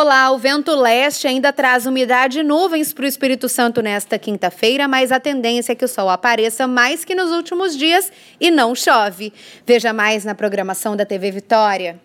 Olá, o vento leste ainda traz umidade e nuvens para o Espírito Santo nesta quinta-feira, mas a tendência é que o sol apareça mais que nos últimos dias e não chove. Veja mais na programação da TV Vitória.